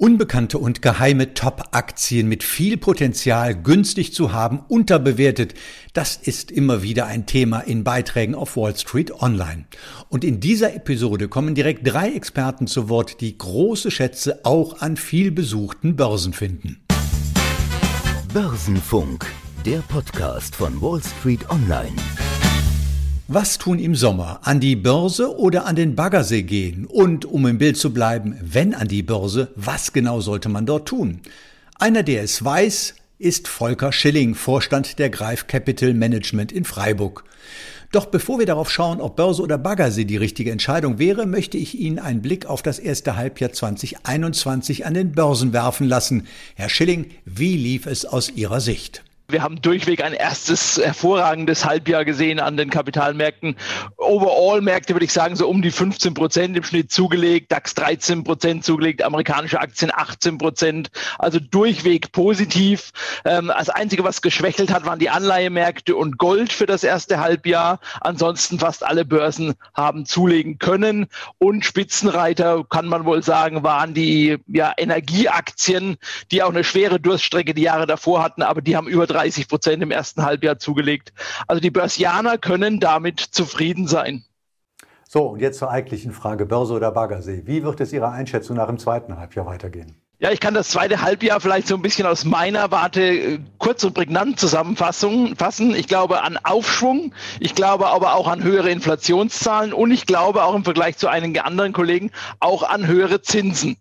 Unbekannte und geheime Top-Aktien mit viel Potenzial günstig zu haben, unterbewertet, das ist immer wieder ein Thema in Beiträgen auf Wall Street Online. Und in dieser Episode kommen direkt drei Experten zu Wort, die große Schätze auch an viel besuchten Börsen finden. Börsenfunk, der Podcast von Wall Street Online. Was tun im Sommer? An die Börse oder an den Baggersee gehen? Und um im Bild zu bleiben, wenn an die Börse, was genau sollte man dort tun? Einer, der es weiß, ist Volker Schilling, Vorstand der Greif Capital Management in Freiburg. Doch bevor wir darauf schauen, ob Börse oder Baggersee die richtige Entscheidung wäre, möchte ich Ihnen einen Blick auf das erste Halbjahr 2021 an den Börsen werfen lassen. Herr Schilling, wie lief es aus Ihrer Sicht? Wir haben durchweg ein erstes hervorragendes Halbjahr gesehen an den Kapitalmärkten. Overall-Märkte würde ich sagen, so um die 15 Prozent im Schnitt zugelegt, DAX 13 Prozent zugelegt, amerikanische Aktien 18 Prozent, also durchweg positiv. Ähm, das Einzige, was geschwächelt hat, waren die Anleihemärkte und Gold für das erste Halbjahr. Ansonsten fast alle Börsen haben zulegen können. Und Spitzenreiter, kann man wohl sagen, waren die ja, Energieaktien, die auch eine schwere Durststrecke die Jahre davor hatten, aber die haben über 30 Prozent im ersten Halbjahr zugelegt. Also die Börsianer können damit zufrieden sein. So, und jetzt zur eigentlichen Frage Börse oder Baggersee. Wie wird es Ihrer Einschätzung nach im zweiten Halbjahr weitergehen? Ja, ich kann das zweite Halbjahr vielleicht so ein bisschen aus meiner Warte äh, kurz und prägnant zusammenfassen. Ich glaube an Aufschwung, ich glaube aber auch an höhere Inflationszahlen und ich glaube auch im Vergleich zu einigen anderen Kollegen auch an höhere Zinsen.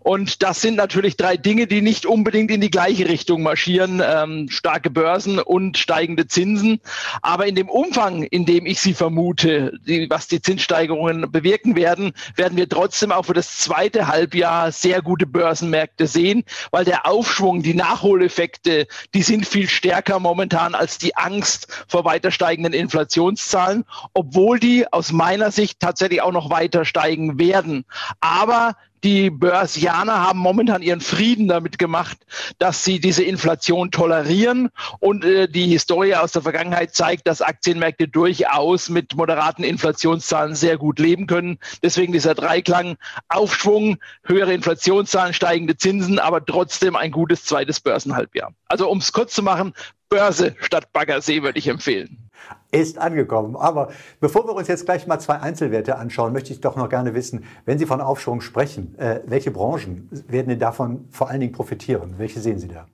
Und das sind natürlich drei Dinge, die nicht unbedingt in die gleiche Richtung marschieren. Ähm, starke Börsen und steigende Zinsen. Aber in dem Umfang, in dem ich sie vermute, die, was die Zinssteigerungen bewirken werden, werden wir trotzdem auch für das zweite Halbjahr sehr gute Börsenmärkte sehen, weil der Aufschwung, die Nachholeffekte, die sind viel stärker momentan als die Angst vor weiter steigenden Inflationszahlen, obwohl die aus meiner Sicht tatsächlich auch noch weiter steigen werden. Aber die Börsianer haben momentan ihren Frieden damit gemacht, dass sie diese Inflation tolerieren. Und äh, die Historie aus der Vergangenheit zeigt, dass Aktienmärkte durchaus mit moderaten Inflationszahlen sehr gut leben können. Deswegen dieser Dreiklang Aufschwung, höhere Inflationszahlen, steigende Zinsen, aber trotzdem ein gutes zweites Börsenhalbjahr. Also um es kurz zu machen, Börse statt Baggersee würde ich empfehlen ist angekommen. Aber bevor wir uns jetzt gleich mal zwei Einzelwerte anschauen, möchte ich doch noch gerne wissen, wenn Sie von Aufschwung sprechen, äh, welche Branchen werden denn davon vor allen Dingen profitieren? Welche sehen Sie da?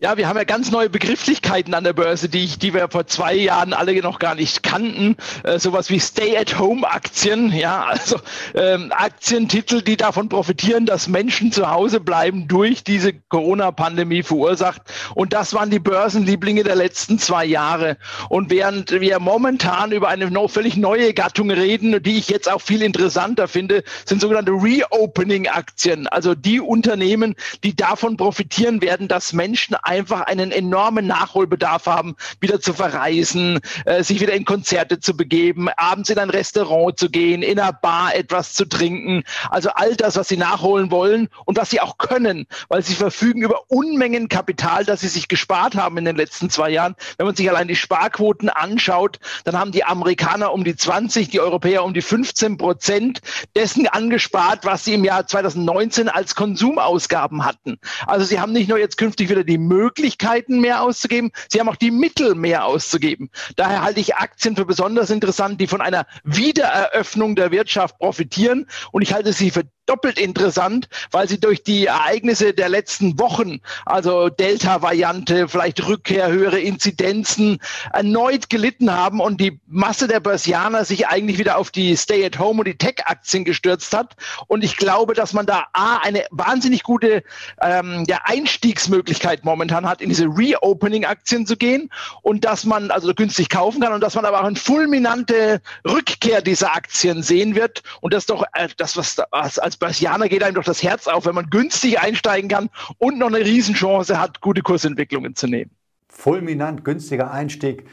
Ja, wir haben ja ganz neue Begrifflichkeiten an der Börse, die, ich, die wir vor zwei Jahren alle noch gar nicht kannten. Äh, sowas wie Stay-at-Home-Aktien, ja, also ähm, Aktientitel, die davon profitieren, dass Menschen zu Hause bleiben durch diese Corona-Pandemie verursacht. Und das waren die Börsenlieblinge der letzten zwei Jahre. Und während wir momentan über eine noch völlig neue Gattung reden, die ich jetzt auch viel interessanter finde, sind sogenannte Reopening-Aktien. Also die Unternehmen, die davon profitieren werden, dass Menschen einfach einen enormen Nachholbedarf haben, wieder zu verreisen, äh, sich wieder in Konzerte zu begeben, abends in ein Restaurant zu gehen, in einer Bar etwas zu trinken. Also all das, was sie nachholen wollen und was sie auch können, weil sie verfügen über Unmengen Kapital, das sie sich gespart haben in den letzten zwei Jahren. Wenn man sich allein die Sparquoten anschaut, dann haben die Amerikaner um die 20, die Europäer um die 15 Prozent dessen angespart, was sie im Jahr 2019 als Konsumausgaben hatten. Also sie haben nicht nur jetzt künftig wieder die Möglichkeiten mehr auszugeben, sie haben auch die Mittel mehr auszugeben. Daher halte ich Aktien für besonders interessant, die von einer Wiedereröffnung der Wirtschaft profitieren. Und ich halte sie für doppelt interessant, weil sie durch die Ereignisse der letzten Wochen, also Delta-Variante, vielleicht Rückkehr, höhere Inzidenzen, erneut gelitten haben und die Masse der Börsianer sich eigentlich wieder auf die Stay-at-Home und die Tech-Aktien gestürzt hat. Und ich glaube, dass man da A, eine wahnsinnig gute ähm, ja, Einstiegsmöglichkeit momentan hat, in diese Reopening-Aktien zu gehen und dass man also günstig kaufen kann und dass man aber auch eine fulminante Rückkehr dieser Aktien sehen wird. Und das doch äh, das, was, was als als Börsianer geht einem doch das Herz auf, wenn man günstig einsteigen kann und noch eine Riesenchance hat, gute Kursentwicklungen zu nehmen. Fulminant, günstiger Einstieg.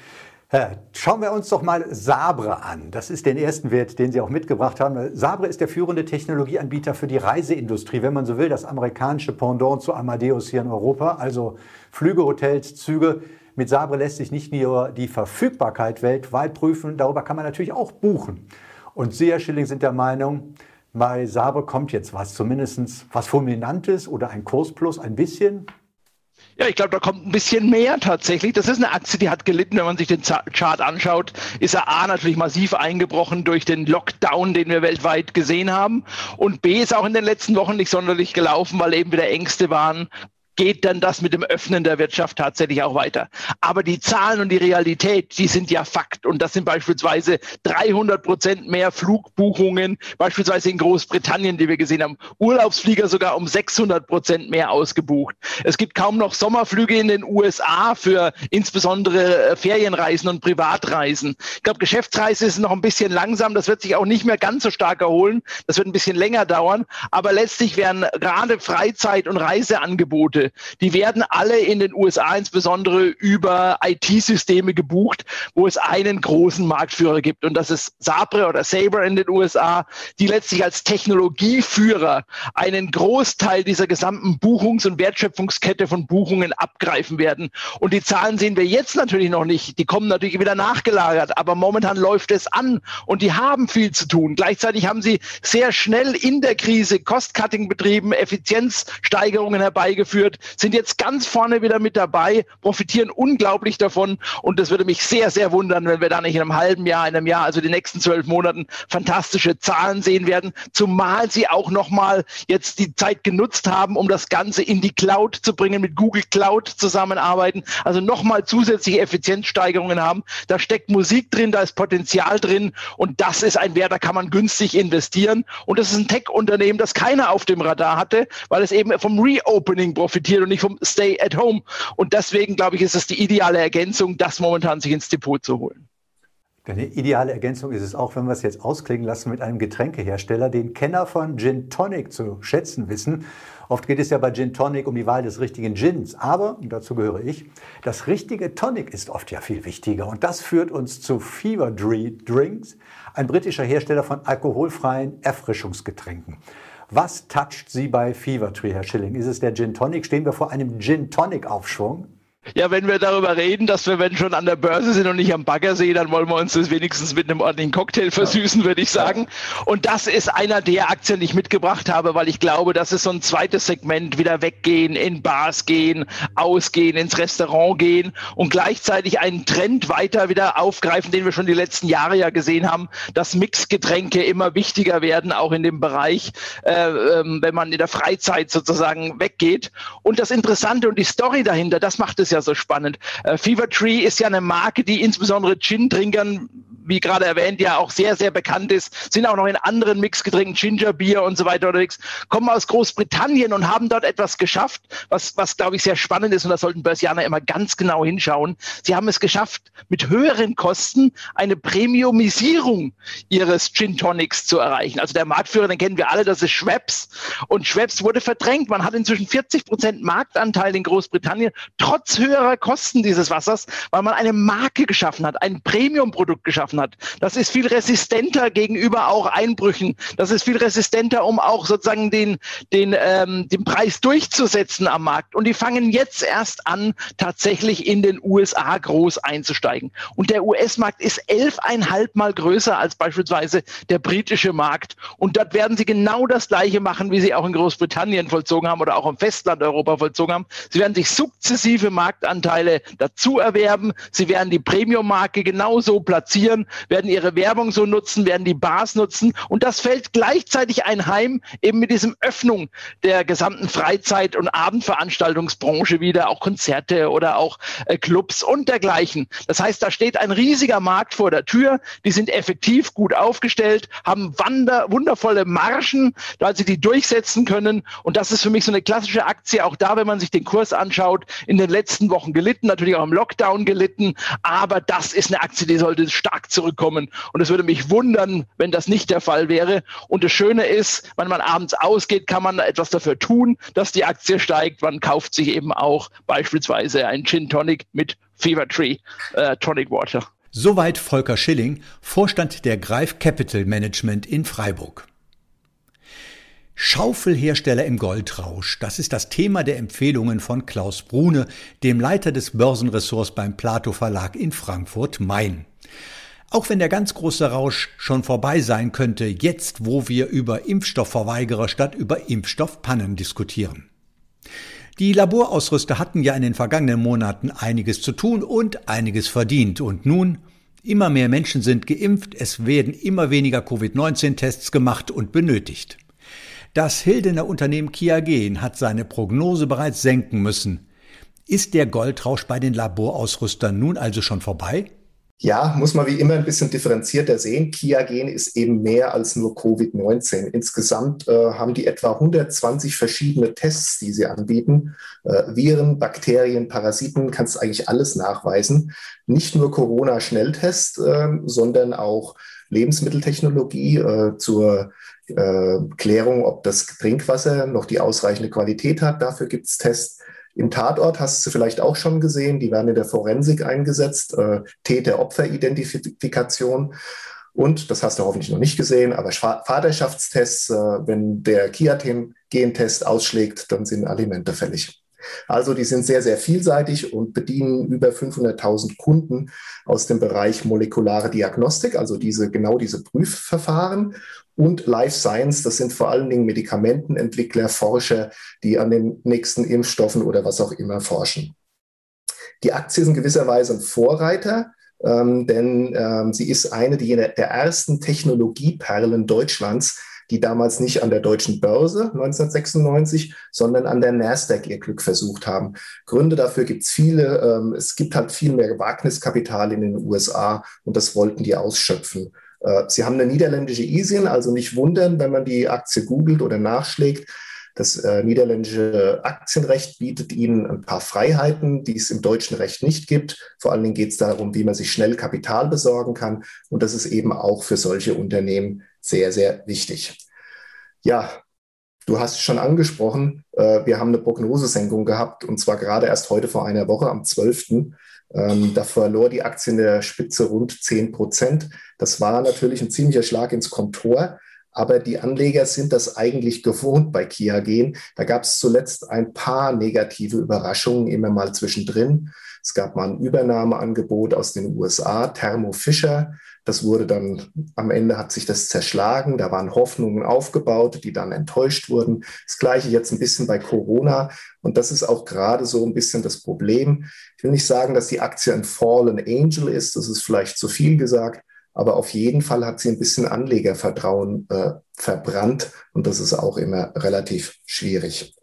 Schauen wir uns doch mal Sabre an. Das ist den ersten Wert, den Sie auch mitgebracht haben. Sabre ist der führende Technologieanbieter für die Reiseindustrie, wenn man so will, das amerikanische Pendant zu Amadeus hier in Europa. Also Flüge, Hotels, Züge. Mit Sabre lässt sich nicht nur die Verfügbarkeit weltweit prüfen, darüber kann man natürlich auch buchen. Und Sie, Herr Schilling, sind der Meinung, bei Sabre kommt jetzt was, zumindest was Fulminantes oder ein Kursplus, ein bisschen. Ja, ich glaube, da kommt ein bisschen mehr tatsächlich. Das ist eine Aktie, die hat gelitten, wenn man sich den Chart anschaut, ist er A natürlich massiv eingebrochen durch den Lockdown, den wir weltweit gesehen haben. Und B ist auch in den letzten Wochen nicht sonderlich gelaufen, weil eben wieder Ängste waren, geht dann das mit dem Öffnen der Wirtschaft tatsächlich auch weiter. Aber die Zahlen und die Realität, die sind ja Fakt. Und das sind beispielsweise 300 Prozent mehr Flugbuchungen, beispielsweise in Großbritannien, die wir gesehen haben. Urlaubsflieger sogar um 600 Prozent mehr ausgebucht. Es gibt kaum noch Sommerflüge in den USA für insbesondere äh, Ferienreisen und Privatreisen. Ich glaube, Geschäftsreise ist noch ein bisschen langsam. Das wird sich auch nicht mehr ganz so stark erholen. Das wird ein bisschen länger dauern. Aber letztlich werden gerade Freizeit- und Reiseangebote Die werden alle in den USA insbesondere über IT-Systeme gebucht, wo es einen großen Marktführer gibt. Und das ist Sabre oder Sabre in den USA, die letztlich als Technologieführer einen Großteil dieser gesamten Buchungs- und Wertschöpfungskette von Buchungen abgreifen werden. Und die Zahlen sehen wir jetzt natürlich noch nicht. Die kommen natürlich wieder nachgelagert, aber momentan läuft es an und die haben viel zu tun. Gleichzeitig haben sie sehr schnell in der Krise Cost-Cutting betrieben, Effizienzsteigerungen herbeigeführt wird, sind jetzt ganz vorne wieder mit dabei, profitieren unglaublich davon. Und das würde mich sehr, sehr wundern, wenn wir da nicht in einem halben Jahr, in einem Jahr, also die nächsten zwölf Monaten fantastische Zahlen sehen werden. Zumal sie auch nochmal jetzt die Zeit genutzt haben, um das Ganze in die Cloud zu bringen, mit Google Cloud zusammenarbeiten. Also nochmal zusätzliche Effizienzsteigerungen haben. Da steckt Musik drin, da ist Potenzial drin. Und das ist ein Wert, da kann man günstig investieren. Und das ist ein Tech-Unternehmen, das keiner auf dem Radar hatte, weil es eben vom Reopening profitiert profitiert und nicht vom Stay at Home. Und deswegen, glaube ich, ist es die ideale Ergänzung, das momentan sich ins Depot zu holen. Eine ideale Ergänzung ist es auch, wenn wir es jetzt ausklingen lassen mit einem Getränkehersteller, den Kenner von Gin Tonic zu schätzen wissen. Oft geht es ja bei Gin Tonic um die Wahl des richtigen Gins, aber, und dazu gehöre ich, das richtige Tonic ist oft ja viel wichtiger. Und das führt uns zu Fever Drinks, ein britischer Hersteller von alkoholfreien Erfrischungsgetränken. Was toucht Sie bei Fever Tree, Herr Schilling? Ist es der Gin Tonic? Stehen wir vor einem Gin Tonic Aufschwung? Ja, wenn wir darüber reden, dass wir, wenn schon an der Börse sind und nicht am Baggersee, dann wollen wir uns das wenigstens mit einem ordentlichen Cocktail versüßen, würde ich sagen. Und das ist einer der Aktien, die ich mitgebracht habe, weil ich glaube, das ist so ein zweites Segment, wieder weggehen, in Bars gehen, ausgehen, ins Restaurant gehen und gleichzeitig einen Trend weiter wieder aufgreifen, den wir schon die letzten Jahre ja gesehen haben, dass Mixgetränke immer wichtiger werden, auch in dem Bereich, äh, ähm, wenn man in der Freizeit sozusagen weggeht. Und das Interessante und die Story dahinter, das macht es ja so spannend. Äh, Fever Tree ist ja eine Marke, die insbesondere Gin-Trinkern wie gerade erwähnt, ja auch sehr, sehr bekannt ist, sind auch noch in anderen Mixgetränken, Ginger Beer und so weiter unterwegs, kommen aus Großbritannien und haben dort etwas geschafft, was, was glaube ich sehr spannend ist und da sollten Börsianer immer ganz genau hinschauen. Sie haben es geschafft, mit höheren Kosten eine Premiumisierung ihres Gin Tonics zu erreichen. Also der Marktführer, den kennen wir alle, das ist Schweppes und Schweppes wurde verdrängt. Man hat inzwischen 40 Prozent Marktanteil in Großbritannien, trotz höherer Kosten dieses Wassers, weil man eine Marke geschaffen hat, ein Premium-Produkt geschaffen hat. Das ist viel resistenter gegenüber auch Einbrüchen. Das ist viel resistenter, um auch sozusagen den, den, ähm, den Preis durchzusetzen am Markt. Und die fangen jetzt erst an, tatsächlich in den USA groß einzusteigen. Und der US-Markt ist elfeinhalb Mal größer als beispielsweise der britische Markt. Und dort werden sie genau das Gleiche machen, wie sie auch in Großbritannien vollzogen haben oder auch im Festland Europa vollzogen haben. Sie werden sich sukzessive Marktanteile dazu erwerben. Sie werden die Premium-Marke genauso platzieren, werden ihre Werbung so nutzen, werden die Bars nutzen. Und das fällt gleichzeitig einheim eben mit diesem Öffnung der gesamten Freizeit- und Abendveranstaltungsbranche wieder, auch Konzerte oder auch äh, Clubs und dergleichen. Das heißt, da steht ein riesiger Markt vor der Tür. Die sind effektiv gut aufgestellt, haben wander wundervolle Margen, da sie die durchsetzen können. Und das ist für mich so eine klassische Aktie. Auch da, wenn man sich den Kurs anschaut, in den letzten Wochen gelitten, natürlich auch im Lockdown gelitten. Aber das ist eine Aktie, die sollte stark zurückkommen. Und es würde mich wundern, wenn das nicht der Fall wäre. Und das Schöne ist, wenn man abends ausgeht, kann man etwas dafür tun, dass die Aktie steigt. Man kauft sich eben auch beispielsweise ein Gin Tonic mit Fever Tree äh, Tonic Water. Soweit Volker Schilling, Vorstand der Greif Capital Management in Freiburg. Schaufelhersteller im Goldrausch, das ist das Thema der Empfehlungen von Klaus Brune, dem Leiter des Börsenressorts beim Plato Verlag in Frankfurt Main. Auch wenn der ganz große Rausch schon vorbei sein könnte, jetzt wo wir über Impfstoffverweigerer statt über Impfstoffpannen diskutieren. Die Laborausrüster hatten ja in den vergangenen Monaten einiges zu tun und einiges verdient. Und nun, immer mehr Menschen sind geimpft, es werden immer weniger Covid-19-Tests gemacht und benötigt. Das Hildener Unternehmen Kiagen hat seine Prognose bereits senken müssen. Ist der Goldrausch bei den Laborausrüstern nun also schon vorbei? Ja, muss man wie immer ein bisschen differenzierter sehen. Kiagen ist eben mehr als nur Covid-19. Insgesamt äh, haben die etwa 120 verschiedene Tests, die sie anbieten. Äh, Viren, Bakterien, Parasiten, kannst eigentlich alles nachweisen. Nicht nur Corona-Schnelltest, äh, sondern auch Lebensmitteltechnologie äh, zur äh, Klärung, ob das Trinkwasser noch die ausreichende Qualität hat. Dafür gibt es Tests. Im Tatort hast du vielleicht auch schon gesehen, die werden in der Forensik eingesetzt, äh, Täter-Opfer-Identifikation. Und, das hast du hoffentlich noch nicht gesehen, aber Vaterschaftstests, äh, wenn der Kiaten-Gentest ausschlägt, dann sind Alimente fällig. Also die sind sehr, sehr vielseitig und bedienen über 500.000 Kunden aus dem Bereich molekulare Diagnostik, also diese, genau diese Prüfverfahren und Life Science. Das sind vor allen Dingen Medikamentenentwickler, Forscher, die an den nächsten Impfstoffen oder was auch immer forschen. Die Aktie ist in gewisser Weise ein Vorreiter, ähm, denn ähm, sie ist eine der ersten Technologieperlen Deutschlands, die damals nicht an der deutschen Börse 1996, sondern an der Nasdaq ihr Glück versucht haben. Gründe dafür gibt es viele. Ähm, es gibt halt viel mehr Wagniskapital in den USA und das wollten die ausschöpfen. Äh, sie haben eine niederländische ISIN, also nicht wundern, wenn man die Aktie googelt oder nachschlägt. Das äh, niederländische Aktienrecht bietet ihnen ein paar Freiheiten, die es im deutschen Recht nicht gibt. Vor allen Dingen geht es darum, wie man sich schnell Kapital besorgen kann. Und das ist eben auch für solche Unternehmen sehr, sehr wichtig. Ja, du hast schon angesprochen, äh, wir haben eine Prognosesenkung gehabt und zwar gerade erst heute vor einer Woche am 12. Ähm, da verlor die Aktie in der Spitze rund 10 Prozent. Das war natürlich ein ziemlicher Schlag ins Kontor. Aber die Anleger sind das eigentlich gewohnt bei Kia Gen. Da gab es zuletzt ein paar negative Überraschungen immer mal zwischendrin. Es gab mal ein Übernahmeangebot aus den USA, Thermo Fisher. Das wurde dann, am Ende hat sich das zerschlagen. Da waren Hoffnungen aufgebaut, die dann enttäuscht wurden. Das gleiche jetzt ein bisschen bei Corona. Und das ist auch gerade so ein bisschen das Problem. Ich will nicht sagen, dass die Aktie ein Fallen Angel ist. Das ist vielleicht zu viel gesagt. Aber auf jeden Fall hat sie ein bisschen Anlegervertrauen äh, verbrannt. Und das ist auch immer relativ schwierig.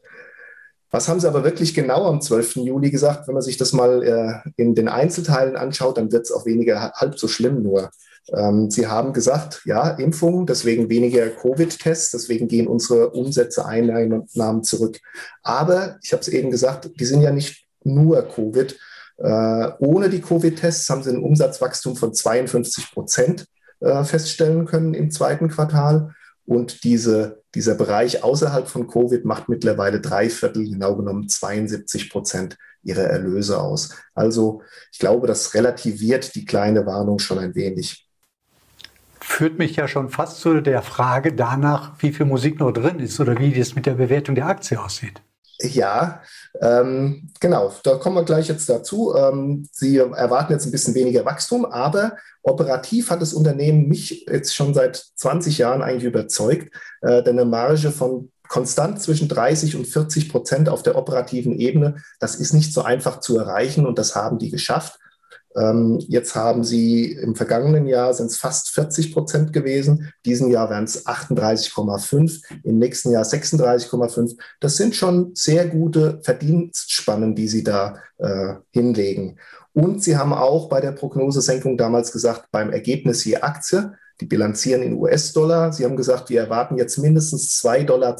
Was haben Sie aber wirklich genau am 12. Juli gesagt? Wenn man sich das mal äh, in den Einzelteilen anschaut, dann wird es auch weniger halb so schlimm nur. Ähm, Sie haben gesagt, ja, Impfung, deswegen weniger Covid-Tests, deswegen gehen unsere Umsätze, Einnahmen zurück. Aber ich habe es eben gesagt, die sind ja nicht nur Covid. Äh, ohne die Covid-Tests haben Sie ein Umsatzwachstum von 52 Prozent äh, feststellen können im zweiten Quartal. Und diese, dieser Bereich außerhalb von Covid macht mittlerweile drei Viertel, genau genommen 72 Prozent ihrer Erlöse aus. Also ich glaube, das relativiert die kleine Warnung schon ein wenig. Führt mich ja schon fast zu der Frage danach, wie viel Musik noch drin ist oder wie das mit der Bewertung der Aktie aussieht. Ja, ähm, genau, da kommen wir gleich jetzt dazu. Ähm, Sie erwarten jetzt ein bisschen weniger Wachstum, aber operativ hat das Unternehmen mich jetzt schon seit 20 Jahren eigentlich überzeugt, äh, denn eine Marge von konstant zwischen 30 und 40 Prozent auf der operativen Ebene, das ist nicht so einfach zu erreichen und das haben die geschafft. Ähm, jetzt haben sie im vergangenen Jahr sind es fast 40 Prozent gewesen. Diesen Jahr werden es 38,5, im nächsten Jahr 36,5. Das sind schon sehr gute Verdienstspannen, die sie da äh, hinlegen. Und sie haben auch bei der Prognosesenkung damals gesagt, beim Ergebnis je Aktie, die bilanzieren in US-Dollar. Sie haben gesagt, wir erwarten jetzt mindestens 2,42 Dollar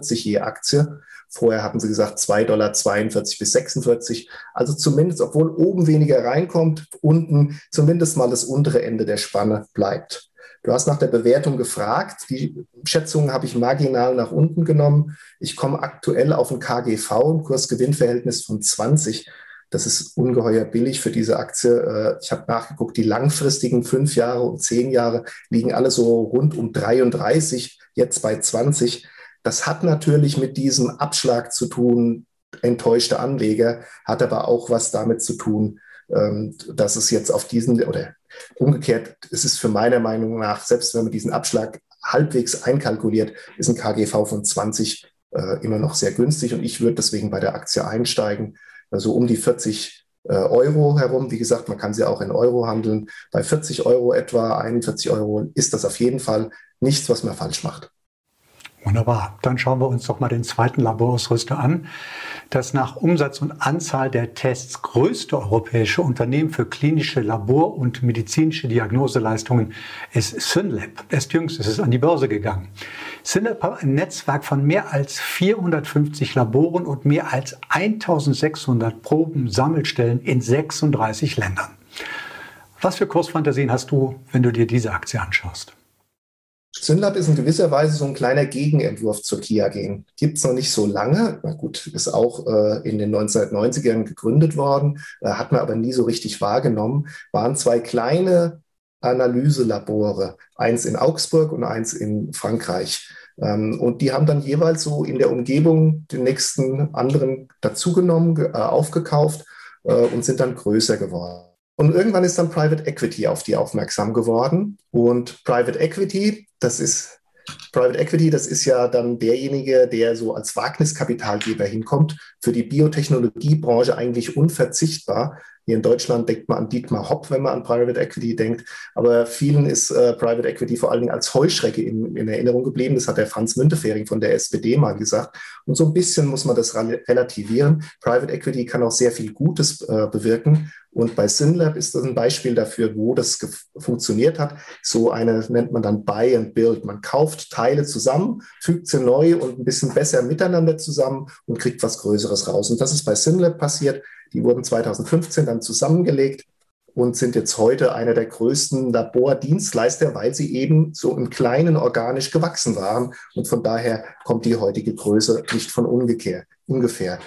je Aktie. Vorher hatten sie gesagt 2,42 Dollar bis 46. Also zumindest, obwohl oben weniger reinkommt, unten zumindest mal das untere Ende der Spanne bleibt. Du hast nach der Bewertung gefragt. Die Schätzungen habe ich marginal nach unten genommen. Ich komme aktuell auf ein KGV, ein Kursgewinnverhältnis von 20. Das ist ungeheuer billig für diese Aktie. Äh, ich habe nachgeguckt, die langfristigen fünf Jahre und zehn Jahre liegen alle so rund um 33, jetzt bei 20. Das hat natürlich mit diesem Abschlag zu tun, enttäuschte Anleger, hat aber auch was damit zu tun, ähm, dass es jetzt auf diesen oder Umgekehrt ist es für meiner Meinung nach, selbst wenn man diesen Abschlag halbwegs einkalkuliert, ist ein KGV von 20 äh, immer noch sehr günstig und ich würde deswegen bei der Aktie einsteigen. Also um die 40 äh, Euro herum. Wie gesagt, man kann sie auch in Euro handeln. Bei 40 Euro etwa, 41 Euro ist das auf jeden Fall nichts, was man falsch macht. Wunderbar. Dann schauen wir uns doch mal den zweiten Laborausrüster an. Das nach Umsatz und Anzahl der Tests größte europäische Unternehmen für klinische Labor- und medizinische Diagnoseleistungen ist Synlab. Erst jüngst ist es an die Börse gegangen. Synlab hat ein Netzwerk von mehr als 450 Laboren und mehr als 1600 Proben-Sammelstellen in 36 Ländern. Was für Kursfantasien hast du, wenn du dir diese Aktie anschaust? Synlab ist in gewisser Weise so ein kleiner Gegenentwurf zur Kia Gen. Gibt es noch nicht so lange. Na gut, ist auch äh, in den 1990ern gegründet worden, äh, hat man aber nie so richtig wahrgenommen. Waren zwei kleine Analyselabore, eins in Augsburg und eins in Frankreich. Ähm, und die haben dann jeweils so in der Umgebung den nächsten anderen dazugenommen, äh, aufgekauft äh, und sind dann größer geworden. Und irgendwann ist dann Private Equity auf die aufmerksam geworden. Und Private Equity, das ist Private Equity, das ist ja dann derjenige, der so als Wagniskapitalgeber hinkommt, für die Biotechnologiebranche eigentlich unverzichtbar. Hier in Deutschland denkt man an Dietmar Hopp, wenn man an Private Equity denkt. Aber vielen ist äh, Private Equity vor allen Dingen als Heuschrecke in, in, Erinnerung geblieben. Das hat der Franz Müntefering von der SPD mal gesagt. Und so ein bisschen muss man das relativieren. Private Equity kann auch sehr viel Gutes äh, bewirken. Und bei Synlab ist das ein Beispiel dafür, wo das funktioniert hat. So eine nennt man dann Buy and Build. Man kauft Teile zusammen, fügt sie neu und ein bisschen besser miteinander zusammen und kriegt was Größeres raus. Und das ist bei Synlab passiert. Die wurden 2015 dann zusammengelegt und sind jetzt heute einer der größten Labordienstleister, weil sie eben so im Kleinen organisch gewachsen waren. Und von daher kommt die heutige Größe nicht von ungefähr. ungefähr.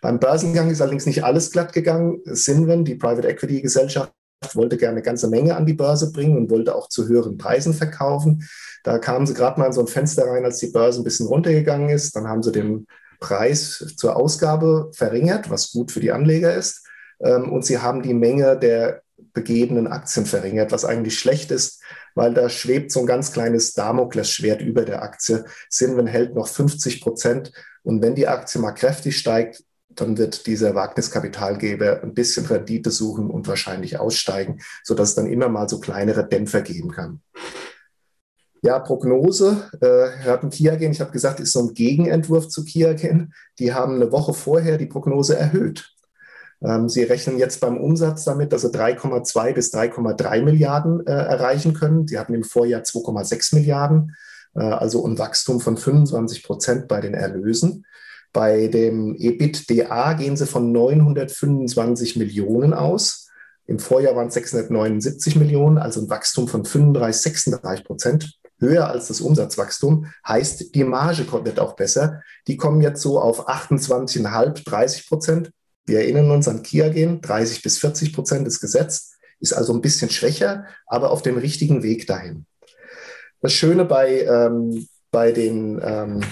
Beim Börsengang ist allerdings nicht alles glatt gegangen. Sinven, die Private Equity Gesellschaft, wollte gerne eine ganze Menge an die Börse bringen und wollte auch zu höheren Preisen verkaufen. Da kamen sie gerade mal in so ein Fenster rein, als die Börse ein bisschen runtergegangen ist. Dann haben sie den Preis zur Ausgabe verringert, was gut für die Anleger ist. Ähm, und sie haben die Menge der begebenen Aktien verringert, was eigentlich schlecht ist, weil da schwebt so ein ganz kleines Damoklesschwert über der Aktie. Sinven hält noch 50 Prozent. Und wenn die Aktie mal kräftig steigt, dann wird dieser Wagniskapitalgeber ein bisschen Rendite suchen und wahrscheinlich aussteigen, sodass es dann immer mal so kleinere Dämpfer geben kann. Ja, Prognose, äh, wir hatten Kiagen, ich habe gesagt, ist so ein Gegenentwurf zu Kiagen. Die haben eine Woche vorher die Prognose erhöht. Ähm, sie rechnen jetzt beim Umsatz damit, dass sie 3,2 bis 3,3 Milliarden äh, erreichen können. Sie hatten im Vorjahr 2,6 Milliarden, äh, also ein Wachstum von 25 Prozent bei den Erlösen. Bei dem EBITDA gehen sie von 925 Millionen aus. Im Vorjahr waren es 679 Millionen, also ein Wachstum von 35, 36 Prozent. Höher als das Umsatzwachstum heißt, die Marge wird auch besser. Die kommen jetzt so auf 28,5, 30 Prozent. Wir erinnern uns an Kia gehen, 30 bis 40 Prozent ist gesetzt, ist also ein bisschen schwächer, aber auf dem richtigen Weg dahin. Das Schöne bei, ähm, bei den ähm,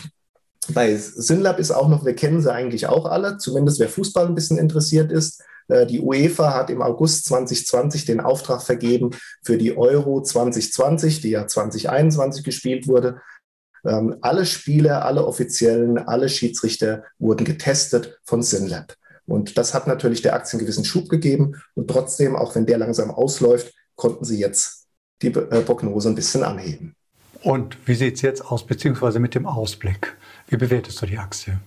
bei Synlab ist auch noch, wir kennen sie eigentlich auch alle, zumindest wer Fußball ein bisschen interessiert ist. Äh, die UEFA hat im August 2020 den Auftrag vergeben für die Euro 2020, die ja 2021 gespielt wurde. Ähm, alle Spieler, alle Offiziellen, alle Schiedsrichter wurden getestet von Synlab. Und das hat natürlich der Aktie einen gewissen Schub gegeben. Und trotzdem, auch wenn der langsam ausläuft, konnten sie jetzt die äh, Prognose ein bisschen anheben. Und wie sieht es jetzt aus, beziehungsweise mit dem Ausblick? Wie bewertest du die Aktie?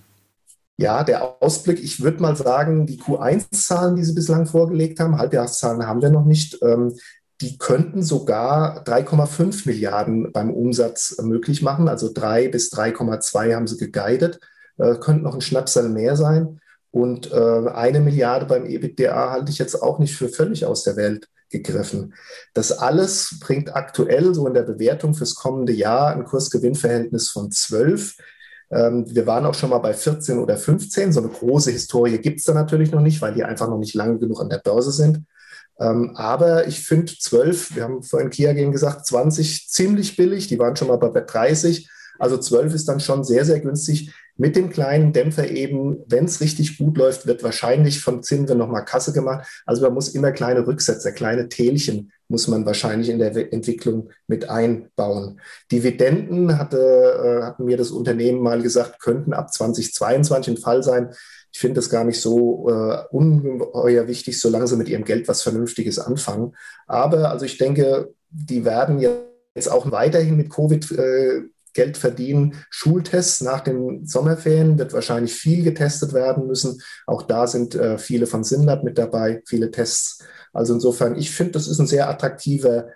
Ja, der Ausblick, ich würde mal sagen, die Q1-Zahlen, die sie bislang vorgelegt haben, Halbjahreszahlen haben wir noch nicht, ähm, die könnten sogar 3,5 Milliarden beim Umsatz möglich machen. Also 3 bis 3,2 haben sie geguidet, äh, könnten noch ein Schnapsal mehr sein. Und äh, eine Milliarde beim EBITDA halte ich jetzt auch nicht für völlig aus der Welt gegriffen. Das alles bringt aktuell so in der Bewertung fürs kommende Jahr ein Kursgewinnverhältnis von 12. Ähm, wir waren auch schon mal bei 14 oder 15. So eine große Historie gibt es da natürlich noch nicht, weil die einfach noch nicht lange genug an der Börse sind. Ähm, aber ich finde 12, wir haben vorhin Kia Game gesagt, 20 ziemlich billig. Die waren schon mal bei 30. Also 12 ist dann schon sehr, sehr günstig. Mit dem kleinen Dämpfer eben, wenn es richtig gut läuft, wird wahrscheinlich von Zinven nochmal Kasse gemacht. Also man muss immer kleine Rücksetzer, kleine Tälchen muss man wahrscheinlich in der Entwicklung mit einbauen. Dividenden hatte, äh, mir das Unternehmen mal gesagt, könnten ab 2022 ein Fall sein. Ich finde das gar nicht so äh, ungeheuer wichtig, solange sie mit ihrem Geld was Vernünftiges anfangen. Aber also ich denke, die werden jetzt auch weiterhin mit Covid äh, Geld verdienen. Schultests nach den Sommerferien wird wahrscheinlich viel getestet werden müssen. Auch da sind äh, viele von Sinlab mit dabei, viele Tests. Also insofern, ich finde, das ist ein sehr attraktiver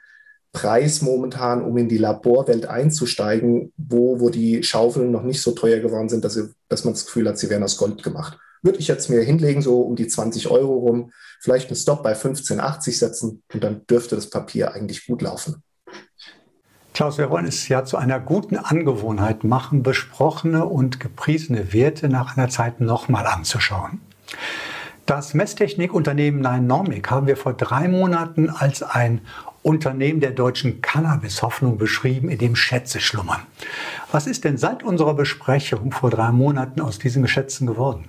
Preis momentan, um in die Laborwelt einzusteigen, wo, wo die Schaufeln noch nicht so teuer geworden sind, dass, sie, dass man das Gefühl hat, sie wären aus Gold gemacht. Würde ich jetzt mir hinlegen, so um die 20 Euro rum, vielleicht einen Stop bei 15,80 setzen und dann dürfte das Papier eigentlich gut laufen. Klaus, wir wollen es ja zu einer guten Angewohnheit machen, besprochene und gepriesene Werte nach einer Zeit nochmal anzuschauen. Das Messtechnikunternehmen Nynomic haben wir vor drei Monaten als ein Unternehmen der deutschen Cannabis-Hoffnung beschrieben, in dem Schätze schlummern. Was ist denn seit unserer Besprechung vor drei Monaten aus diesen Geschätzen geworden?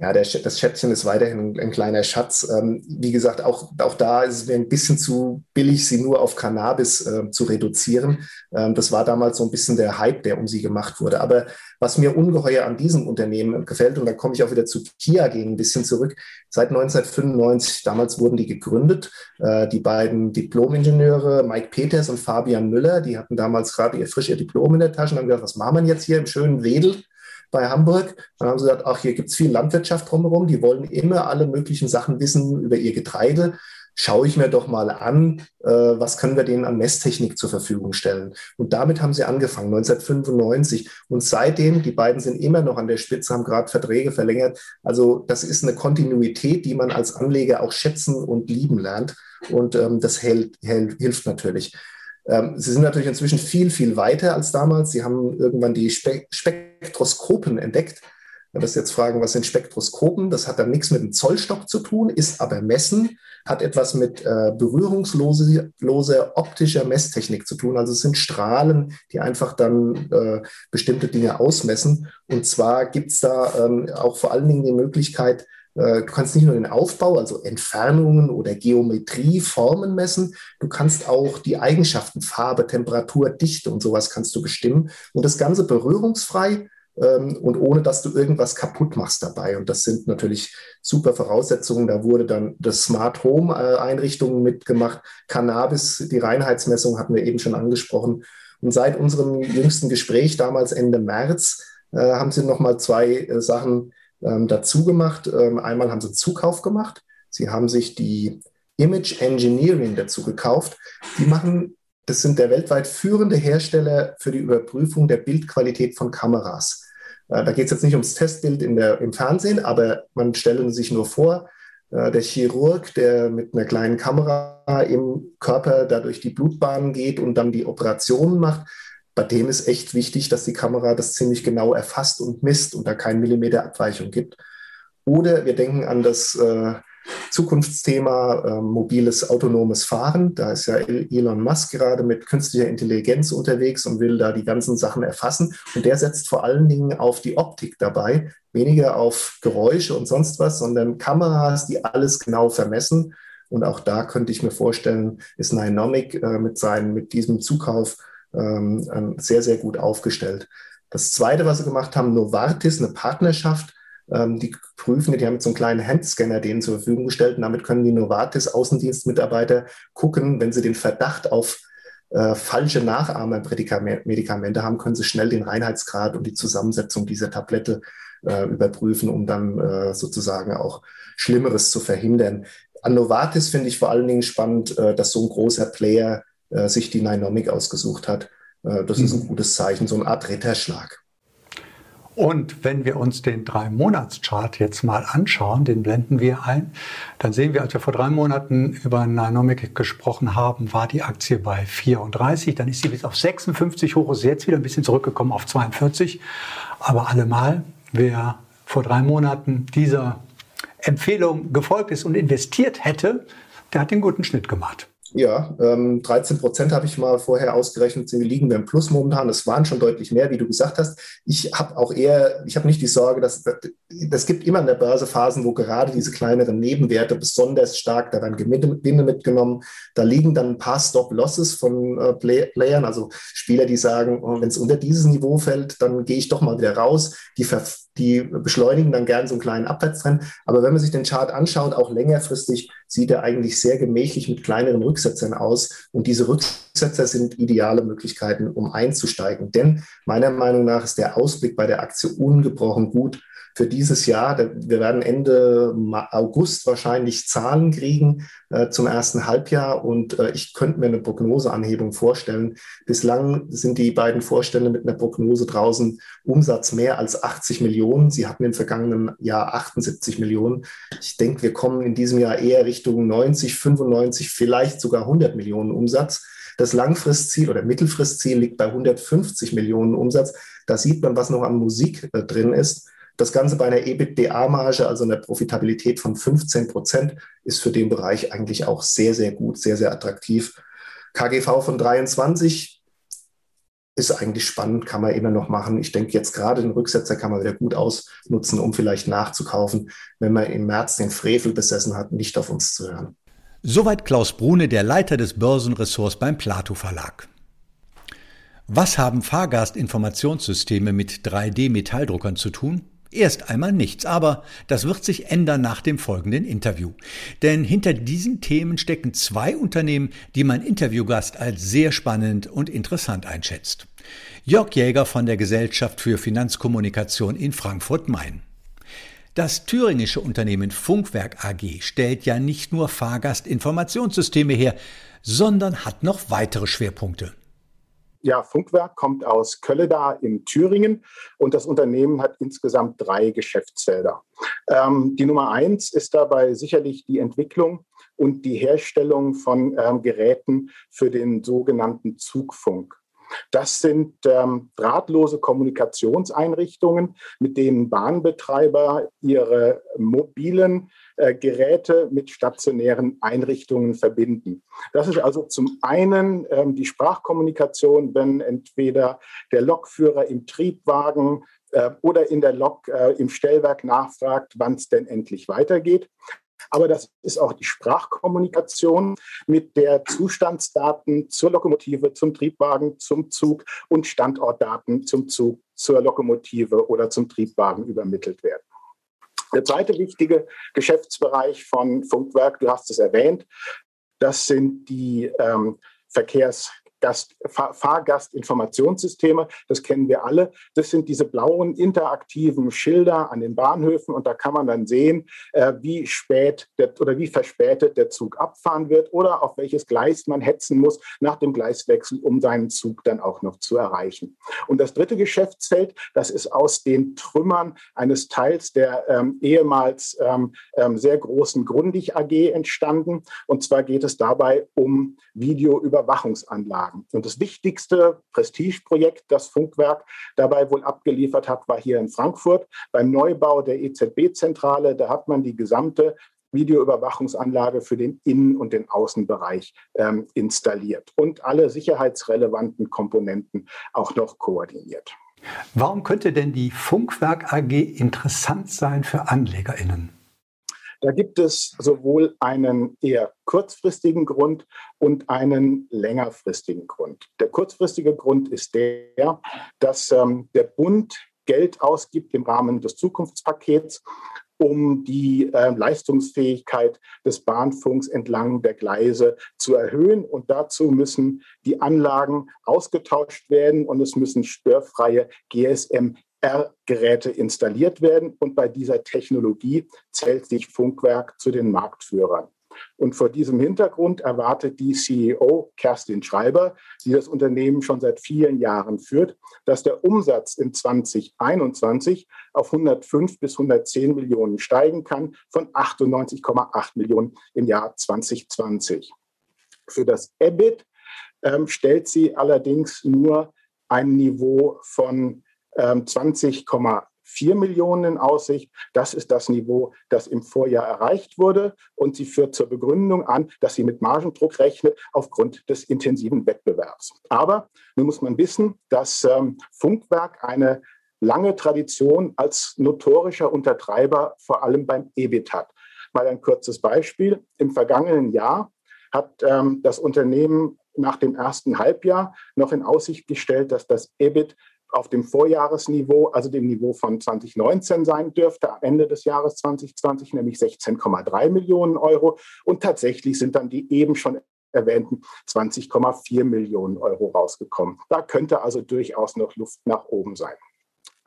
Ja, der, das Schätzchen ist weiterhin ein, ein kleiner Schatz. Ähm, wie gesagt, auch, auch da ist es mir ein bisschen zu billig, sie nur auf Cannabis äh, zu reduzieren. Ähm, das war damals so ein bisschen der Hype, der um sie gemacht wurde. Aber was mir ungeheuer an diesem Unternehmen gefällt, und da komme ich auch wieder zu Kia gegen ein bisschen zurück, seit 1995, damals wurden die gegründet, äh, die beiden Diplomingenieure, Mike Peters und Fabian Müller, die hatten damals gerade ihr frisch Diplom in der Tasche und haben gedacht, was machen wir jetzt hier im schönen Wedel? Bei Hamburg. Dann haben sie gesagt, ach, hier gibt es viel Landwirtschaft drumherum. Die wollen immer alle möglichen Sachen wissen über ihr Getreide. Schaue ich mir doch mal an, äh, was können wir denen an Messtechnik zur Verfügung stellen. Und damit haben sie angefangen, 1995. Und seitdem, die beiden sind immer noch an der Spitze, haben gerade Verträge verlängert. Also das ist eine Kontinuität, die man als Anleger auch schätzen und lieben lernt. Und ähm, das hält, hält, hilft natürlich. Ähm, sie sind natürlich inzwischen viel, viel weiter als damals. Sie haben irgendwann die Spe Spektroskopen entdeckt. Wenn wir jetzt fragen, was sind Spektroskopen? Das hat dann nichts mit dem Zollstock zu tun, ist aber Messen, hat etwas mit äh, berührungsloser optischer Messtechnik zu tun. Also es sind Strahlen, die einfach dann äh, bestimmte Dinge ausmessen. Und zwar gibt es da ähm, auch vor allen Dingen die Möglichkeit, Du kannst nicht nur den Aufbau, also Entfernungen oder Geometrie, Formen messen. Du kannst auch die Eigenschaften, Farbe, Temperatur, Dichte und sowas kannst du bestimmen. Und das Ganze berührungsfrei ähm, und ohne, dass du irgendwas kaputt machst dabei. Und das sind natürlich super Voraussetzungen. Da wurde dann das Smart Home äh, Einrichtungen mitgemacht. Cannabis, die Reinheitsmessung hatten wir eben schon angesprochen. Und seit unserem jüngsten Gespräch, damals Ende März, äh, haben sie nochmal zwei äh, Sachen ähm, dazu gemacht. Ähm, einmal haben sie Zukauf gemacht. Sie haben sich die Image Engineering dazu gekauft. Die machen, das sind der weltweit führende Hersteller für die Überprüfung der Bildqualität von Kameras. Äh, da geht es jetzt nicht ums Testbild in der, im Fernsehen, aber man stelle sich nur vor, äh, der Chirurg, der mit einer kleinen Kamera im Körper dadurch die Blutbahnen geht und dann die Operationen macht, bei dem ist echt wichtig, dass die Kamera das ziemlich genau erfasst und misst und da kein Millimeter Abweichung gibt. Oder wir denken an das äh, Zukunftsthema äh, mobiles autonomes Fahren. Da ist ja Elon Musk gerade mit künstlicher Intelligenz unterwegs und will da die ganzen Sachen erfassen. Und der setzt vor allen Dingen auf die Optik dabei, weniger auf Geräusche und sonst was, sondern Kameras, die alles genau vermessen. Und auch da könnte ich mir vorstellen, ist Nynomic äh, mit, seinen, mit diesem Zukauf ähm, ähm, sehr, sehr gut aufgestellt. Das Zweite, was sie gemacht haben, Novartis, eine Partnerschaft, ähm, die prüfen, die haben jetzt so einen kleinen Handscanner denen zur Verfügung gestellt und damit können die Novartis Außendienstmitarbeiter gucken, wenn sie den Verdacht auf äh, falsche Nachahmermedikamente haben, können sie schnell den Reinheitsgrad und die Zusammensetzung dieser Tablette äh, überprüfen, um dann äh, sozusagen auch Schlimmeres zu verhindern. An Novartis finde ich vor allen Dingen spannend, äh, dass so ein großer Player äh, sich die Nynomic ausgesucht hat. Äh, das mhm. ist ein mhm. gutes Zeichen, so eine Art Ritterschlag. Und wenn wir uns den Drei-Monats-Chart jetzt mal anschauen, den blenden wir ein, dann sehen wir, als wir vor drei Monaten über Nynomic gesprochen haben, war die Aktie bei 34, dann ist sie bis auf 56 hoch, ist jetzt wieder ein bisschen zurückgekommen auf 42. Aber allemal, wer vor drei Monaten dieser Empfehlung gefolgt ist und investiert hätte, der hat den guten Schnitt gemacht. Ja, ähm, 13 Prozent habe ich mal vorher ausgerechnet, liegen wir im Plus momentan. Das waren schon deutlich mehr, wie du gesagt hast. Ich habe auch eher, ich habe nicht die Sorge, dass es gibt immer in der Börse Phasen, wo gerade diese kleineren Nebenwerte besonders stark, da werden Gewinne mitgenommen. Da liegen dann ein paar Stop-Losses von äh, Play Playern, also Spieler, die sagen, oh, wenn es unter dieses Niveau fällt, dann gehe ich doch mal wieder raus. Die, die beschleunigen dann gern so einen kleinen Abwärtstrend. Aber wenn man sich den Chart anschaut, auch längerfristig, sieht er eigentlich sehr gemächlich mit kleineren Rücksetzern aus. Und diese Rücksetzer sind ideale Möglichkeiten, um einzusteigen. Denn meiner Meinung nach ist der Ausblick bei der Aktie ungebrochen gut für dieses Jahr. Wir werden Ende August wahrscheinlich Zahlen kriegen äh, zum ersten Halbjahr und äh, ich könnte mir eine Prognoseanhebung vorstellen. Bislang sind die beiden Vorstände mit einer Prognose draußen Umsatz mehr als 80 Millionen. Sie hatten im vergangenen Jahr 78 Millionen. Ich denke, wir kommen in diesem Jahr eher Richtung 90, 95, vielleicht sogar 100 Millionen Umsatz. Das Langfristziel oder Mittelfristziel liegt bei 150 Millionen Umsatz. Da sieht man, was noch an Musik äh, drin ist. Das Ganze bei einer EBITDA-Marge, also einer Profitabilität von 15 Prozent, ist für den Bereich eigentlich auch sehr, sehr gut, sehr, sehr attraktiv. KGV von 23 ist eigentlich spannend, kann man immer noch machen. Ich denke, jetzt gerade den Rücksetzer kann man wieder gut ausnutzen, um vielleicht nachzukaufen, wenn man im März den Frevel besessen hat, nicht auf uns zu hören. Soweit Klaus Brune, der Leiter des Börsenressorts beim Plato Verlag. Was haben Fahrgastinformationssysteme mit 3D-Metalldruckern zu tun? Erst einmal nichts, aber das wird sich ändern nach dem folgenden Interview. Denn hinter diesen Themen stecken zwei Unternehmen, die mein Interviewgast als sehr spannend und interessant einschätzt. Jörg Jäger von der Gesellschaft für Finanzkommunikation in Frankfurt-Main. Das thüringische Unternehmen Funkwerk AG stellt ja nicht nur Fahrgastinformationssysteme her, sondern hat noch weitere Schwerpunkte ja, Funkwerk kommt aus Kölleda in Thüringen und das Unternehmen hat insgesamt drei Geschäftsfelder. Ähm, die Nummer eins ist dabei sicherlich die Entwicklung und die Herstellung von ähm, Geräten für den sogenannten Zugfunk. Das sind ähm, drahtlose Kommunikationseinrichtungen, mit denen Bahnbetreiber ihre mobilen äh, Geräte mit stationären Einrichtungen verbinden. Das ist also zum einen ähm, die Sprachkommunikation, wenn entweder der Lokführer im Triebwagen äh, oder in der Lok äh, im Stellwerk nachfragt, wann es denn endlich weitergeht. Aber das ist auch die Sprachkommunikation mit der Zustandsdaten zur Lokomotive, zum Triebwagen, zum Zug und Standortdaten zum Zug, zur Lokomotive oder zum Triebwagen übermittelt werden. Der zweite wichtige Geschäftsbereich von Funkwerk, du hast es erwähnt, das sind die ähm, Verkehrs- Gast, Fahr Fahrgastinformationssysteme, das kennen wir alle. Das sind diese blauen interaktiven Schilder an den Bahnhöfen und da kann man dann sehen, äh, wie spät der, oder wie verspätet der Zug abfahren wird oder auf welches Gleis man hetzen muss nach dem Gleiswechsel, um seinen Zug dann auch noch zu erreichen. Und das dritte Geschäftsfeld, das ist aus den Trümmern eines Teils der ähm, ehemals ähm, ähm, sehr großen Grundig AG entstanden. Und zwar geht es dabei um Videoüberwachungsanlagen tragen. Und das wichtigste Prestigeprojekt, das Funkwerk dabei wohl abgeliefert hat, war hier in Frankfurt beim Neubau der EZB-Zentrale. Da hat man die gesamte Videoüberwachungsanlage für den Innen- und den Außenbereich ähm, installiert und alle sicherheitsrelevanten Komponenten auch noch koordiniert. Warum könnte denn die Funkwerk AG interessant sein für AnlegerInnen? Da gibt es sowohl einen eher kurzfristigen Grund und einen längerfristigen Grund. Der kurzfristige Grund ist der, dass ähm, der Bund Geld ausgibt im Rahmen des Zukunftspakets, um die äh, Leistungsfähigkeit des Bahnfunks entlang der Gleise zu erhöhen. Und dazu müssen die Anlagen ausgetauscht werden und es müssen störfreie GSM R-Geräte installiert werden. Und bei dieser Technologie zählt sich Funkwerk zu den Marktführern. Und vor diesem Hintergrund erwartet die CEO Kerstin Schreiber, die das Unternehmen schon seit vielen Jahren führt, dass der Umsatz in 2021 auf 105 bis 110 Millionen steigen kann, von 98,8 Millionen im Jahr 2020. Für das EBIT ähm, stellt sie allerdings nur ein Niveau von 20,4 4 Millionen in Aussicht. Das ist das Niveau, das im Vorjahr erreicht wurde. Und sie führt zur Begründung an, dass sie mit Margendruck rechnet aufgrund des intensiven Wettbewerbs. Aber nun muss man wissen, dass ähm, Funkwerk eine lange Tradition als notorischer Untertreiber vor allem beim EBIT hat. Mal ein kurzes Beispiel. Im vergangenen Jahr hat ähm, das Unternehmen nach dem ersten Halbjahr noch in Aussicht gestellt, dass das EBIT auf dem Vorjahresniveau, also dem Niveau von 2019 sein dürfte, am Ende des Jahres 2020, nämlich 16,3 Millionen Euro. Und tatsächlich sind dann die eben schon erwähnten 20,4 Millionen Euro rausgekommen. Da könnte also durchaus noch Luft nach oben sein.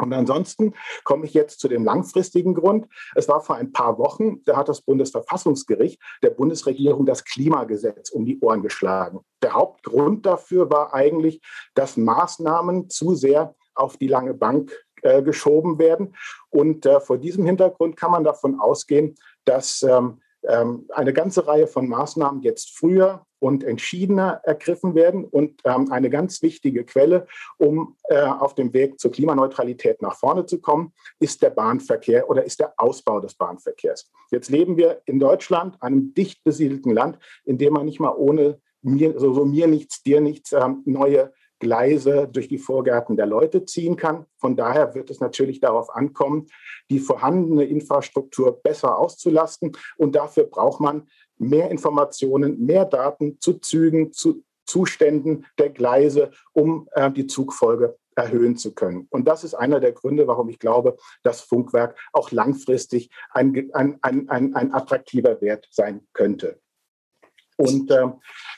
Und ansonsten komme ich jetzt zu dem langfristigen Grund. Es war vor ein paar Wochen, da hat das Bundesverfassungsgericht der Bundesregierung das Klimagesetz um die Ohren geschlagen. Der Hauptgrund dafür war eigentlich, dass Maßnahmen zu sehr auf die lange Bank äh, geschoben werden. Und äh, vor diesem Hintergrund kann man davon ausgehen, dass ähm, eine ganze Reihe von Maßnahmen jetzt früher und entschiedener ergriffen werden. Und ähm, eine ganz wichtige Quelle, um äh, auf dem Weg zur Klimaneutralität nach vorne zu kommen, ist der Bahnverkehr oder ist der Ausbau des Bahnverkehrs. Jetzt leben wir in Deutschland, einem dicht besiedelten Land, in dem man nicht mal ohne mir, so, so mir nichts, dir nichts, ähm, neue Gleise durch die Vorgärten der Leute ziehen kann. Von daher wird es natürlich darauf ankommen, die vorhandene Infrastruktur besser auszulasten. Und dafür braucht man mehr Informationen, mehr Daten zu Zügen, zu Zuständen der Gleise, um äh, die Zugfolge erhöhen zu können. Und das ist einer der Gründe, warum ich glaube, dass Funkwerk auch langfristig ein, ein, ein, ein, ein attraktiver Wert sein könnte. Und ähm,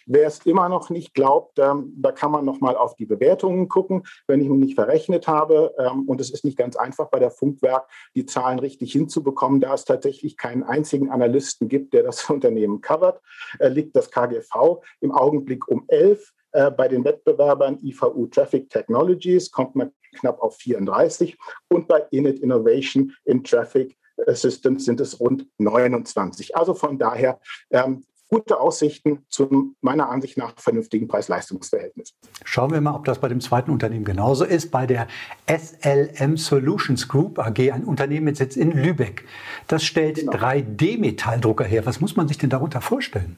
wer es immer noch nicht glaubt, ähm, da kann man noch mal auf die Bewertungen gucken, wenn ich mich nicht verrechnet habe. Ähm, und es ist nicht ganz einfach bei der Funkwerk, die Zahlen richtig hinzubekommen, da es tatsächlich keinen einzigen Analysten gibt, der das Unternehmen covert, äh, liegt das KGV im Augenblick um 11. Äh, bei den Wettbewerbern IVU Traffic Technologies kommt man knapp auf 34 und bei Init Innovation in Traffic Systems sind es rund 29. Also von daher ähm, gute Aussichten zum meiner Ansicht nach vernünftigen Preis-Leistungs-Verhältnis. Schauen wir mal, ob das bei dem zweiten Unternehmen genauso ist. Bei der SLM Solutions Group AG, ein Unternehmen mit Sitz in Lübeck. Das stellt genau. 3D-Metalldrucker her. Was muss man sich denn darunter vorstellen?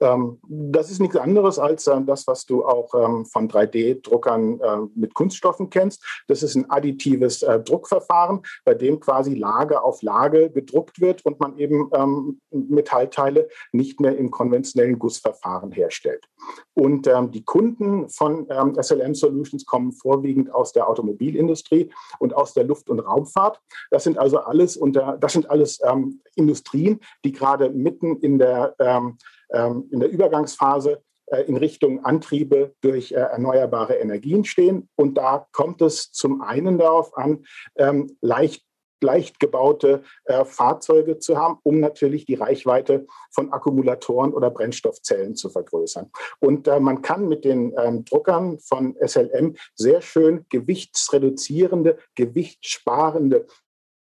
Ähm, das ist nichts anderes als äh, das, was du auch ähm, von 3D-Druckern äh, mit Kunststoffen kennst. Das ist ein additives äh, Druckverfahren, bei dem quasi Lage auf Lage gedruckt wird und man eben ähm, Metallteile nicht mehr im konventionellen Gussverfahren herstellt. Und die Kunden von SLM Solutions kommen vorwiegend aus der Automobilindustrie und aus der Luft- und Raumfahrt. Das sind also alles unter, das sind alles Industrien, die gerade mitten in der ähm, in der Übergangsphase äh, in Richtung Antriebe durch äh, erneuerbare Energien stehen. Und da kommt es zum einen darauf an, ähm, leicht leicht gebaute äh, Fahrzeuge zu haben, um natürlich die Reichweite von Akkumulatoren oder Brennstoffzellen zu vergrößern. Und man kann mit den ähm, Druckern von SLM sehr schön gewichtsreduzierende, gewichtssparende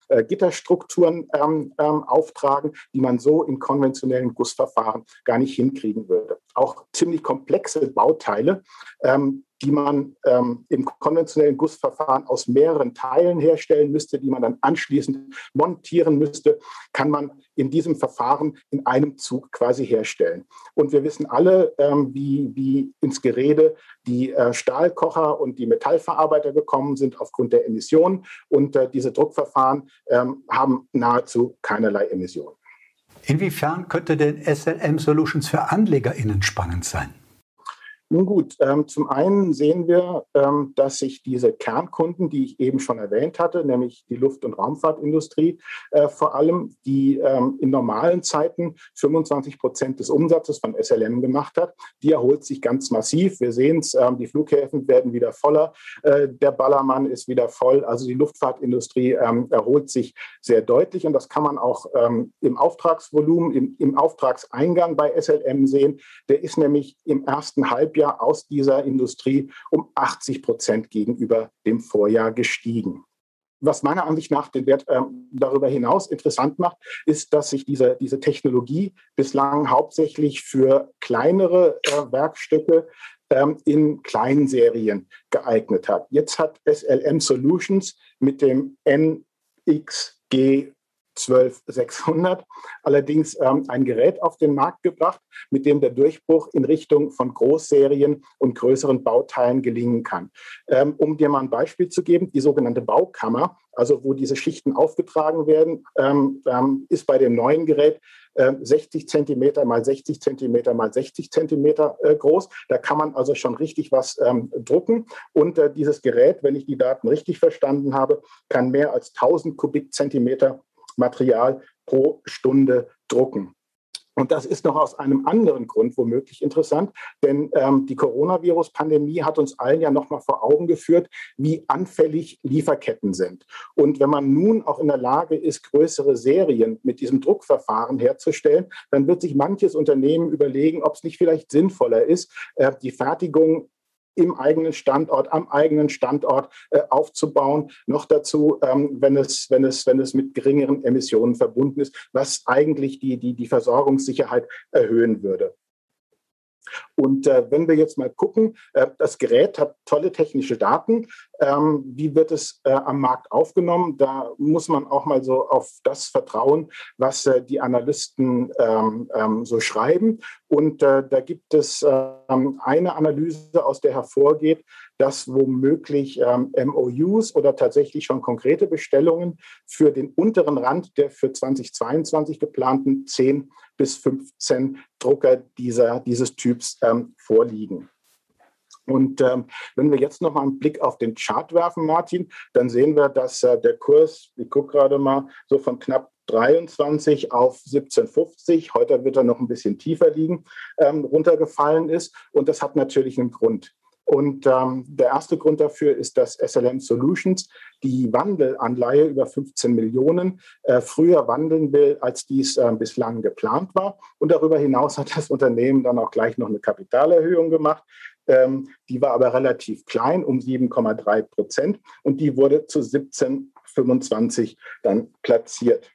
äh, Gitterstrukturen ähm, ähm, auftragen, die man so in konventionellen Gussverfahren gar nicht hinkriegen würde. Auch ziemlich komplexe Bauteile, ähm, die man ähm, im konventionellen Gussverfahren aus mehreren Teilen herstellen müsste, die man dann anschließend montieren müsste, kann man in diesem Verfahren in einem Zug quasi herstellen. Und wir wissen alle, ähm, wie, wie ins Gerede die äh, Stahlkocher und die Metallverarbeiter gekommen sind aufgrund der Emissionen. Und äh, diese Druckverfahren ähm, haben nahezu keinerlei Emissionen. Inwiefern könnte denn SLM Solutions für AnlegerInnen spannend sein? Nun gut, ähm, zum einen sehen wir, ähm, dass sich diese Kernkunden, die ich eben schon erwähnt hatte, nämlich die Luft- und Raumfahrtindustrie, äh, vor allem, die ähm, in normalen Zeiten 25 Prozent des Umsatzes von SLM gemacht hat, die erholt sich ganz massiv. Wir sehen es, ähm, die Flughäfen werden wieder voller, äh, der Ballermann ist wieder voll. Also die Luftfahrtindustrie ähm, erholt sich sehr deutlich und das kann man auch ähm, im Auftragsvolumen, im, im Auftragseingang bei SLM sehen. Der ist nämlich im ersten Halbjahr Halbjahr aus dieser Industrie um 80 Prozent gegenüber dem Vorjahr gestiegen. Was meiner Ansicht nach den Wert äh, darüber hinaus interessant macht, ist, dass sich diese, diese Technologie bislang hauptsächlich für kleinere äh, Werkstücke ähm, in Kleinserien geeignet hat. Jetzt hat SLM Solutions mit dem N XG 12600 allerdings ähm, ein Gerät auf den Markt gebracht, mit dem der Durchbruch in Richtung von Großserien und größeren Bauteilen gelingen kann. Ähm, um dir mal ein Beispiel zu geben, die sogenannte Baukammer, also wo diese Schichten aufgetragen werden, ähm, ähm ist bei dem neuen Gerät 60 ähm, Zentimeter mal 60 Zentimeter mal 60 Zentimeter äh, groß. Da kann man also schon richtig was ähm, drucken. Und äh, dieses Gerät, wenn ich die Daten richtig verstanden habe, kann mehr als 1000 Kubikzentimeter Material pro Stunde drucken. Und das ist noch aus einem anderen Grund womöglich interessant, denn ähm, die Coronavirus-Pandemie hat uns allen ja noch mal vor Augen geführt, wie anfällig Lieferketten sind. Und wenn man nun auch in der Lage ist, größere Serien mit diesem Druckverfahren herzustellen, dann wird sich manches Unternehmen überlegen, ob es nicht vielleicht sinnvoller ist, äh, die Fertigung im eigenen Standort, am eigenen Standort äh, aufzubauen. Noch dazu, ähm, wenn, es, wenn, es, wenn es mit geringeren Emissionen verbunden ist, was eigentlich die, die, die Versorgungssicherheit erhöhen würde. Und äh, wenn wir jetzt mal gucken, äh, das Gerät hat tolle technische Daten. Ähm, wie wird es äh, am Markt aufgenommen? Da muss man auch mal so auf das vertrauen, was äh, die Analysten ähm, ähm, so schreiben. Und äh, da gibt es ähm, eine Analyse, aus der hervorgeht, dass womöglich ähm, MOUs oder tatsächlich schon konkrete Bestellungen für den unteren Rand der für 2022 geplanten 10 bis 15 Drucker dieser, dieses Typs ähm, vorliegen. Und ähm, wenn wir jetzt noch mal einen Blick auf den Chart werfen, Martin, dann sehen wir, dass äh, der Kurs, ich gucke gerade mal, so von knapp 23 auf 1750, heute wird er noch ein bisschen tiefer liegen, ähm, runtergefallen ist. Und das hat natürlich einen Grund. Und ähm, der erste Grund dafür ist, dass SLM Solutions die Wandelanleihe über 15 Millionen äh, früher wandeln will, als dies äh, bislang geplant war. Und darüber hinaus hat das Unternehmen dann auch gleich noch eine Kapitalerhöhung gemacht. Ähm, die war aber relativ klein, um 7,3 Prozent. Und die wurde zu 17,25 dann platziert.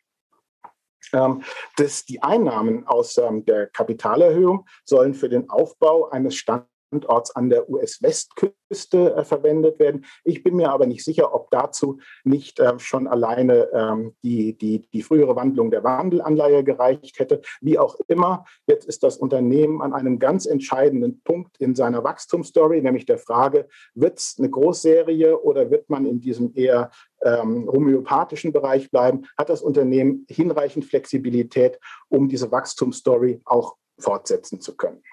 Ähm, das, die Einnahmen aus ähm, der Kapitalerhöhung sollen für den Aufbau eines Standorts Standorts an der US-Westküste äh, verwendet werden. Ich bin mir aber nicht sicher, ob dazu nicht äh, schon alleine ähm, die, die, die frühere Wandlung der Wandelanleihe gereicht hätte. Wie auch immer, jetzt ist das Unternehmen an einem ganz entscheidenden Punkt in seiner Wachstumsstory, nämlich der Frage, wird es eine Großserie oder wird man in diesem eher ähm, homöopathischen Bereich bleiben? Hat das Unternehmen hinreichend Flexibilität, um diese Wachstumsstory auch fortsetzen zu können?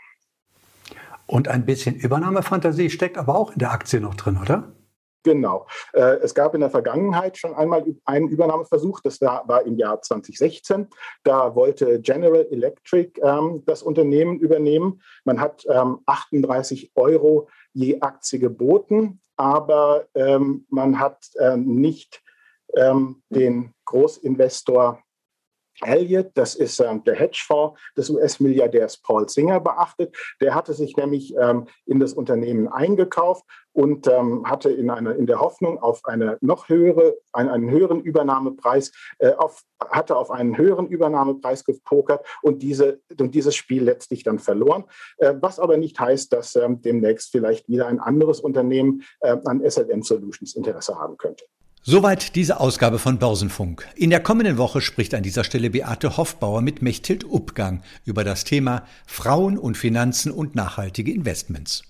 Und ein bisschen Übernahmefantasie steckt aber auch in der Aktie noch drin, oder? Genau. Äh, es gab in der Vergangenheit schon einmal einen Übernahmeversuch, das war, im Jahr 2016. Da wollte General Electric ähm, das Unternehmen übernehmen. Man hat ähm, 38 Euro je Aktie geboten, aber ähm, man hat äh, nicht ähm, den Großinvestor Elliott, das ist ähm, der Hedgefonds des US-Milliardärs Paul Singer, beachtet. Der hatte sich nämlich ähm, in das Unternehmen eingekauft und ähm, hatte in, eine, in der Hoffnung auf eine noch höhere, einen, einen höheren Übernahmepreis, äh, auf, hatte auf einen höheren Übernahmepreis gepokert und, diese, und dieses Spiel letztlich dann verloren. Äh, was aber nicht heißt, dass ähm, demnächst vielleicht wieder ein anderes Unternehmen äh, an SLM Solutions Interesse haben könnte. Soweit diese Ausgabe von Börsenfunk. In der kommenden Woche spricht an dieser Stelle Beate Hoffbauer mit Mechthild Upgang über das Thema Frauen und Finanzen und nachhaltige Investments.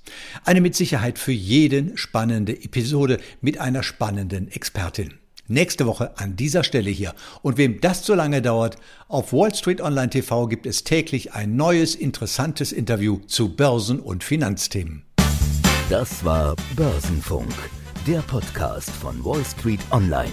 Eine mit Sicherheit für jeden spannende Episode mit einer spannenden Expertin. Nächste Woche an dieser Stelle hier. Und wem das zu lange dauert, auf Wall Street Online TV gibt es täglich ein neues, interessantes Interview zu Börsen- und Finanzthemen. Das war Börsenfunk der Podcast von Wall Street Online.